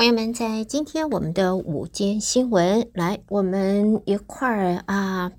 朋友们，在今天我们的午间新闻，来，我们一块儿啊，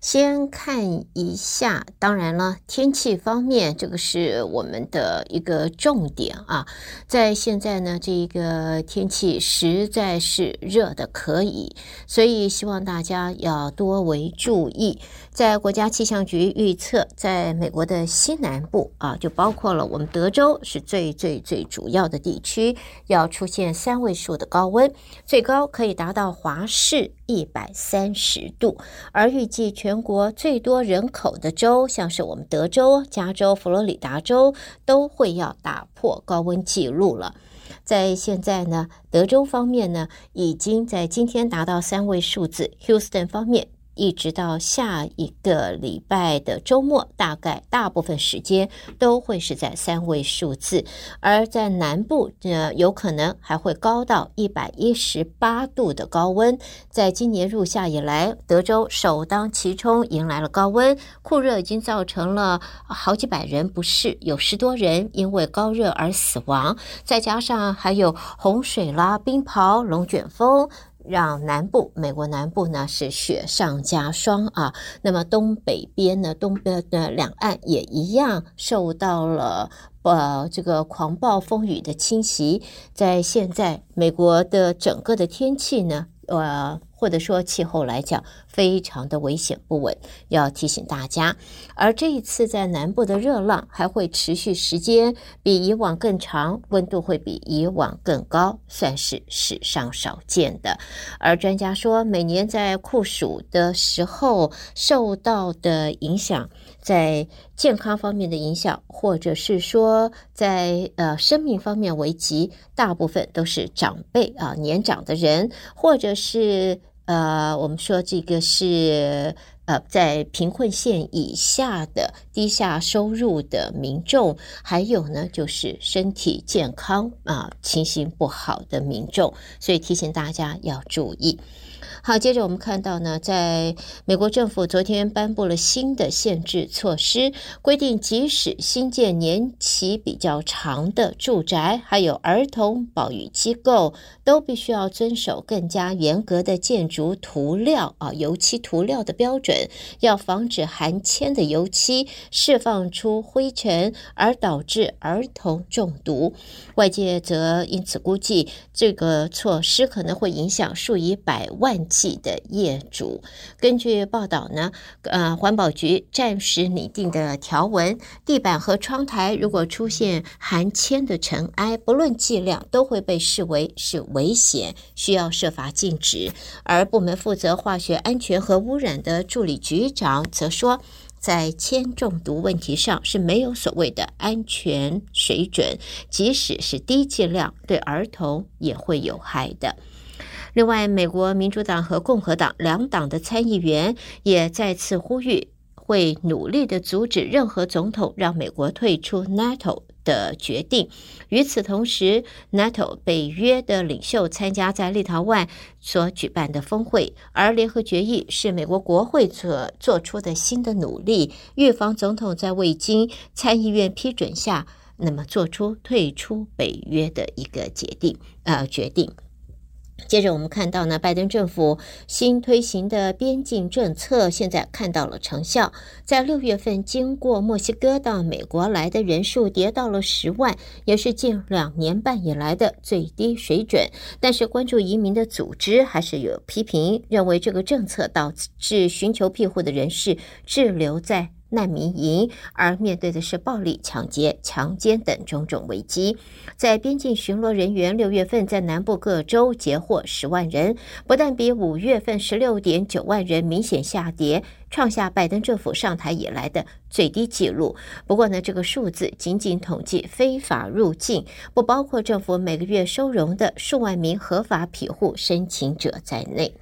先看一下。当然了，天气方面，这个是我们的一个重点啊。在现在呢，这个天气实在是热得可以，所以希望大家要多为注意。在国家气象局预测，在美国的西南部啊，就包括了我们德州是最最最主要的地区，要出现三位数的高温，最高可以达到华氏一百三十度。而预计全国最多人口的州，像是我们德州、加州、佛罗里达州，都会要打破高温记录了。在现在呢，德州方面呢，已经在今天达到三位数字，Houston 方面。一直到下一个礼拜的周末，大概大部分时间都会是在三位数字，而在南部，呃，有可能还会高到一百一十八度的高温。在今年入夏以来，德州首当其冲迎来了高温，酷热已经造成了好几百人不适，有十多人因为高热而死亡，再加上还有洪水啦、冰雹、龙卷风。让南部美国南部呢是雪上加霜啊，那么东北边呢，东边的两岸也一样受到了呃这个狂暴风雨的侵袭，在现在美国的整个的天气呢，呃。或者说气候来讲，非常的危险不稳，要提醒大家。而这一次在南部的热浪还会持续时间比以往更长，温度会比以往更高，算是史上少见的。而专家说，每年在酷暑的时候受到的影响，在健康方面的影响，或者是说在呃生命方面危及，大部分都是长辈啊，年长的人，或者是。呃，我们说这个是呃，在贫困线以下的低下收入的民众，还有呢，就是身体健康啊，情形不好的民众，所以提醒大家要注意。好，接着我们看到呢，在美国政府昨天颁布了新的限制措施，规定即使新建年期比较长的住宅，还有儿童保育机构，都必须要遵守更加严格的建筑涂料啊，油漆涂料的标准，要防止含铅的油漆释放出灰尘而导致儿童中毒。外界则因此估计，这个措施可能会影响数以百万计的业主。根据报道呢，呃，环保局暂时拟定的条文，地板和窗台如果出现含铅的尘埃，不论剂量，都会被视为是危险，需要设法禁止。而部门负责化学安全和污染的助理局长则说，在铅中毒问题上是没有所谓的安全水准，即使是低剂量，对儿童也会有害的。另外，美国民主党和共和党两党的参议员也再次呼吁，会努力的阻止任何总统让美国退出 NATO。的决定。与此同时，NATO 北约的领袖参加在立陶宛所举办的峰会，而联合决议是美国国会所做出的新的努力，预防总统在未经参议院批准下，那么做出退出北约的一个决定，呃，决定。接着我们看到呢，拜登政府新推行的边境政策现在看到了成效，在六月份经过墨西哥到美国来的人数跌到了十万，也是近两年半以来的最低水准。但是关注移民的组织还是有批评，认为这个政策导致寻求庇护的人士滞留在难民营，而面对的是暴力、抢劫、强奸等种种危机。在边境巡逻人员六月份在南部各州截获十万人，不但比五月份十六点九万人明显下跌，创下拜登政府上台以来的最低纪录。不过呢，这个数字仅仅统计非法入境，不包括政府每个月收容的数万名合法庇护申请者在内。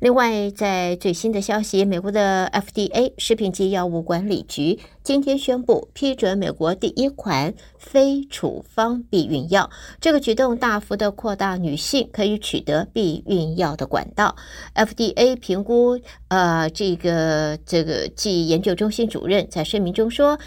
另外，在最新的消息，美国的 FDA 食品及药物管理局今天宣布批准美国第一款非处方避孕药。这个举动大幅的扩大女性可以取得避孕药的管道。FDA 评估，呃，这个这个暨研究中心主任在声明中说，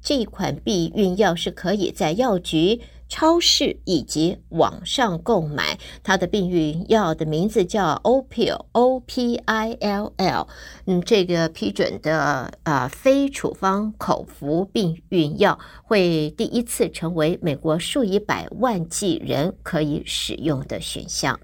这一款避孕药是可以在药局。超市以及网上购买。它的避孕药的名字叫 Opill，O P I L L。嗯，这个批准的啊、呃、非处方口服避孕药会第一次成为美国数以百万计人可以使用的选项。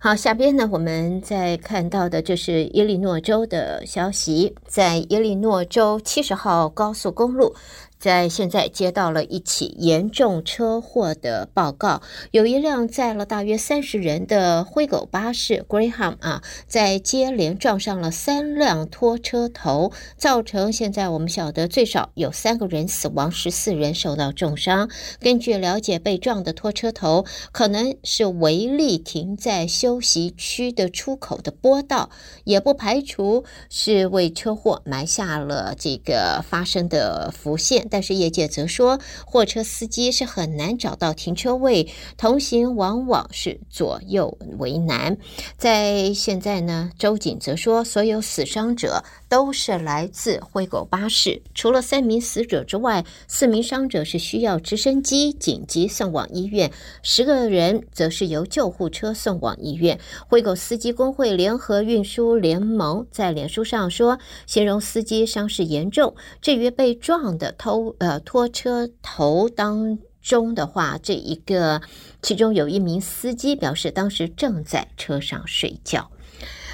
好，下边呢，我们再看到的就是伊利诺州的消息，在伊利诺州七十号高速公路。在现在接到了一起严重车祸的报告，有一辆载了大约三十人的灰狗巴士 Greyhound 啊，在接连撞上了三辆拖车头，造成现在我们晓得最少有三个人死亡，十四人受到重伤。根据了解，被撞的拖车头可能是违例停在休息区的出口的坡道，也不排除是为车祸埋下了这个发生的伏线。但是业界则说，货车司机是很难找到停车位，同行往往是左右为难。在现在呢，州警则说，所有死伤者都是来自灰狗巴士，除了三名死者之外，四名伤者是需要直升机紧急送往医院，十个人则是由救护车送往医院。灰狗司机工会联合运输联盟在脸书上说，形容司机伤势严重。至于被撞的偷呃，拖车头当中的话，这一个其中有一名司机表示，当时正在车上睡觉。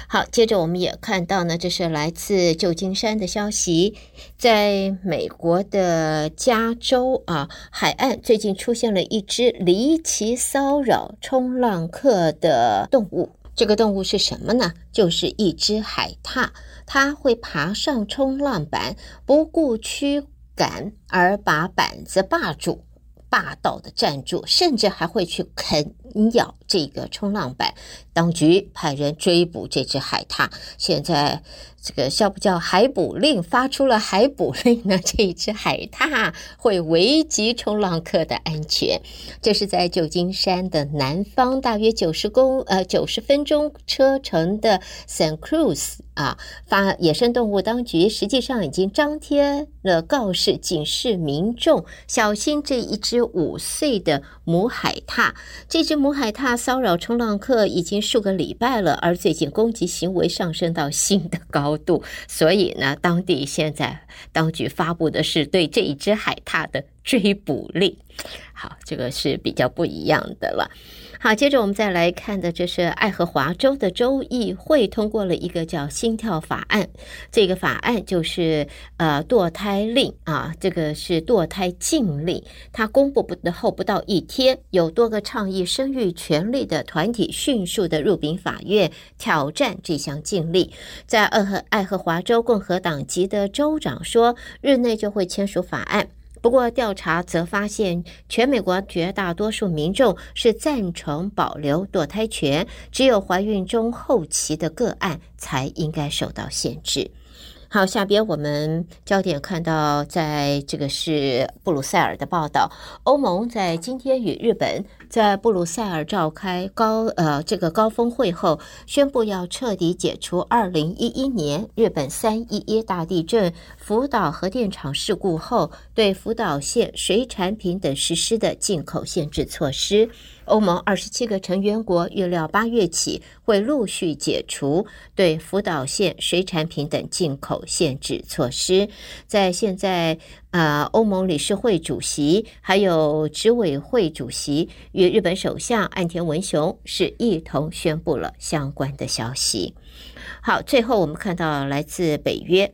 好，接着我们也看到呢，这是来自旧金山的消息，在美国的加州啊海岸，最近出现了一只离奇骚扰冲浪客的动物。这个动物是什么呢？就是一只海獭，它会爬上冲浪板，不顾驱敢而把板子霸住，霸道的站住，甚至还会去啃咬这个冲浪板。当局派人追捕这只海獭，现在。这个叫不叫海捕令？发出了海捕令呢？这一只海獭会危及冲浪客的安全。这是在旧金山的南方，大约九十公呃九十分钟车程的 San Cruz 啊。发野生动物当局实际上已经张贴了告示，警示民众小心这一只五岁的母海獭。这只母海獭骚扰冲浪客已经数个礼拜了，而最近攻击行为上升到新的高度，所以呢，当地现在当局发布的是对这一只海獭的追捕令。好，这个是比较不一样的了。好，接着我们再来看的，这是爱荷华州的州议会通过了一个叫“心跳法案”。这个法案就是呃堕胎令啊，这个是堕胎禁令。它公布不的后不到一天，有多个倡议生育权利的团体迅速的入禀法院挑战这项禁令。在爱荷爱荷华州共和党籍的州长说，日内就会签署法案。不过，调查则发现，全美国绝大多数民众是赞成保留堕胎权，只有怀孕中后期的个案才应该受到限制。好，下边我们焦点看到，在这个是布鲁塞尔的报道。欧盟在今天与日本在布鲁塞尔召开高呃这个高峰会后，宣布要彻底解除二零一一年日本三一一大地震福岛核电厂事故后对福岛县水产品等实施的进口限制措施。欧盟二十七个成员国预料八月起会陆续解除对福岛县水产品等进口限制措施。在现在，呃，欧盟理事会主席还有执委会主席与日本首相岸田文雄是一同宣布了相关的消息。好，最后我们看到来自北约。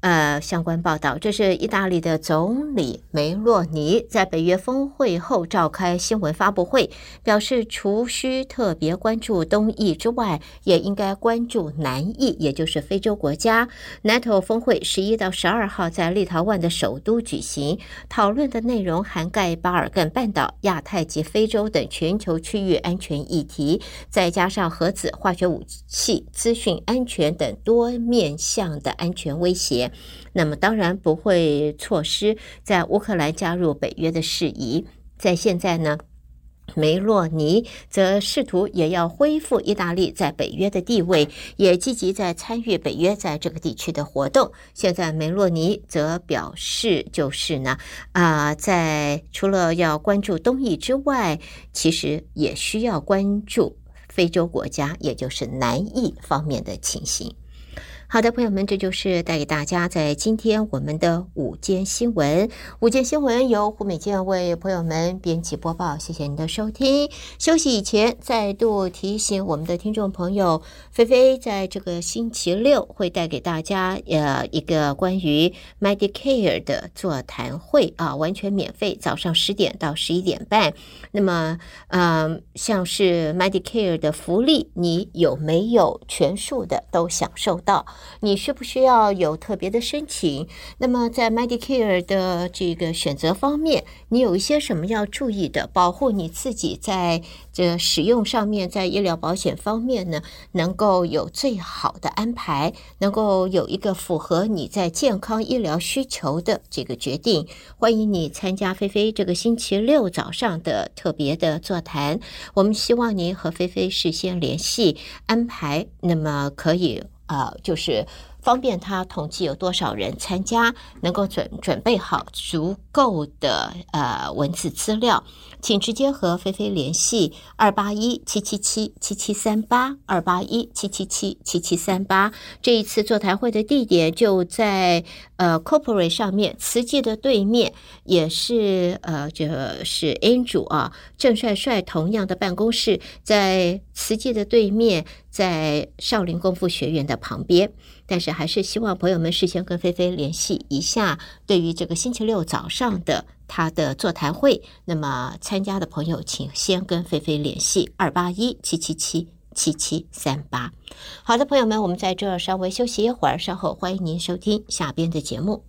呃，相关报道，这是意大利的总理梅洛尼在北约峰会后召开新闻发布会，表示除需特别关注东翼之外，也应该关注南翼，也就是非洲国家。NATO 峰会十一到十二号在立陶宛的首都举行，讨论的内容涵盖巴尔干半岛、亚太及非洲等全球区域安全议题，再加上核子、化学武器、资讯安全等多面向的安全威胁。那么当然不会错失在乌克兰加入北约的事宜。在现在呢，梅洛尼则试图也要恢复意大利在北约的地位，也积极在参与北约在这个地区的活动。现在梅洛尼则表示，就是呢，啊、在除了要关注东翼之外，其实也需要关注非洲国家，也就是南翼方面的情形。好的，朋友们，这就是带给大家在今天我们的午间新闻。午间新闻由胡美健为朋友们编辑播报，谢谢您的收听。休息以前，再度提醒我们的听众朋友，菲菲在这个星期六会带给大家呃一个关于 Medicare 的座谈会啊，完全免费，早上十点到十一点半。那么，嗯，像是 Medicare 的福利，你有没有全数的都享受到？你需不需要有特别的申请？那么在 Medicare 的这个选择方面，你有一些什么要注意的？保护你自己在这使用上面，在医疗保险方面呢，能够有最好的安排，能够有一个符合你在健康医疗需求的这个决定。欢迎你参加菲菲这个星期六早上的特别的座谈。我们希望您和菲菲事先联系安排，那么可以。啊，就是方便他统计有多少人参加，能够准准备好足够的呃文字资料，请直接和菲菲联系二八一七七七七七三八二八一七七七七七三八。这一次座谈会的地点就在呃 Corporate 上面，慈济的对面，也是呃这是 Andrew 啊郑帅帅同样的办公室，在慈济的对面。在少林功夫学院的旁边，但是还是希望朋友们事先跟菲菲联系一下。对于这个星期六早上的他的座谈会，那么参加的朋友请先跟菲菲联系二八一七七七七七三八。好的，朋友们，我们在这稍微休息一会儿，稍后欢迎您收听下边的节目。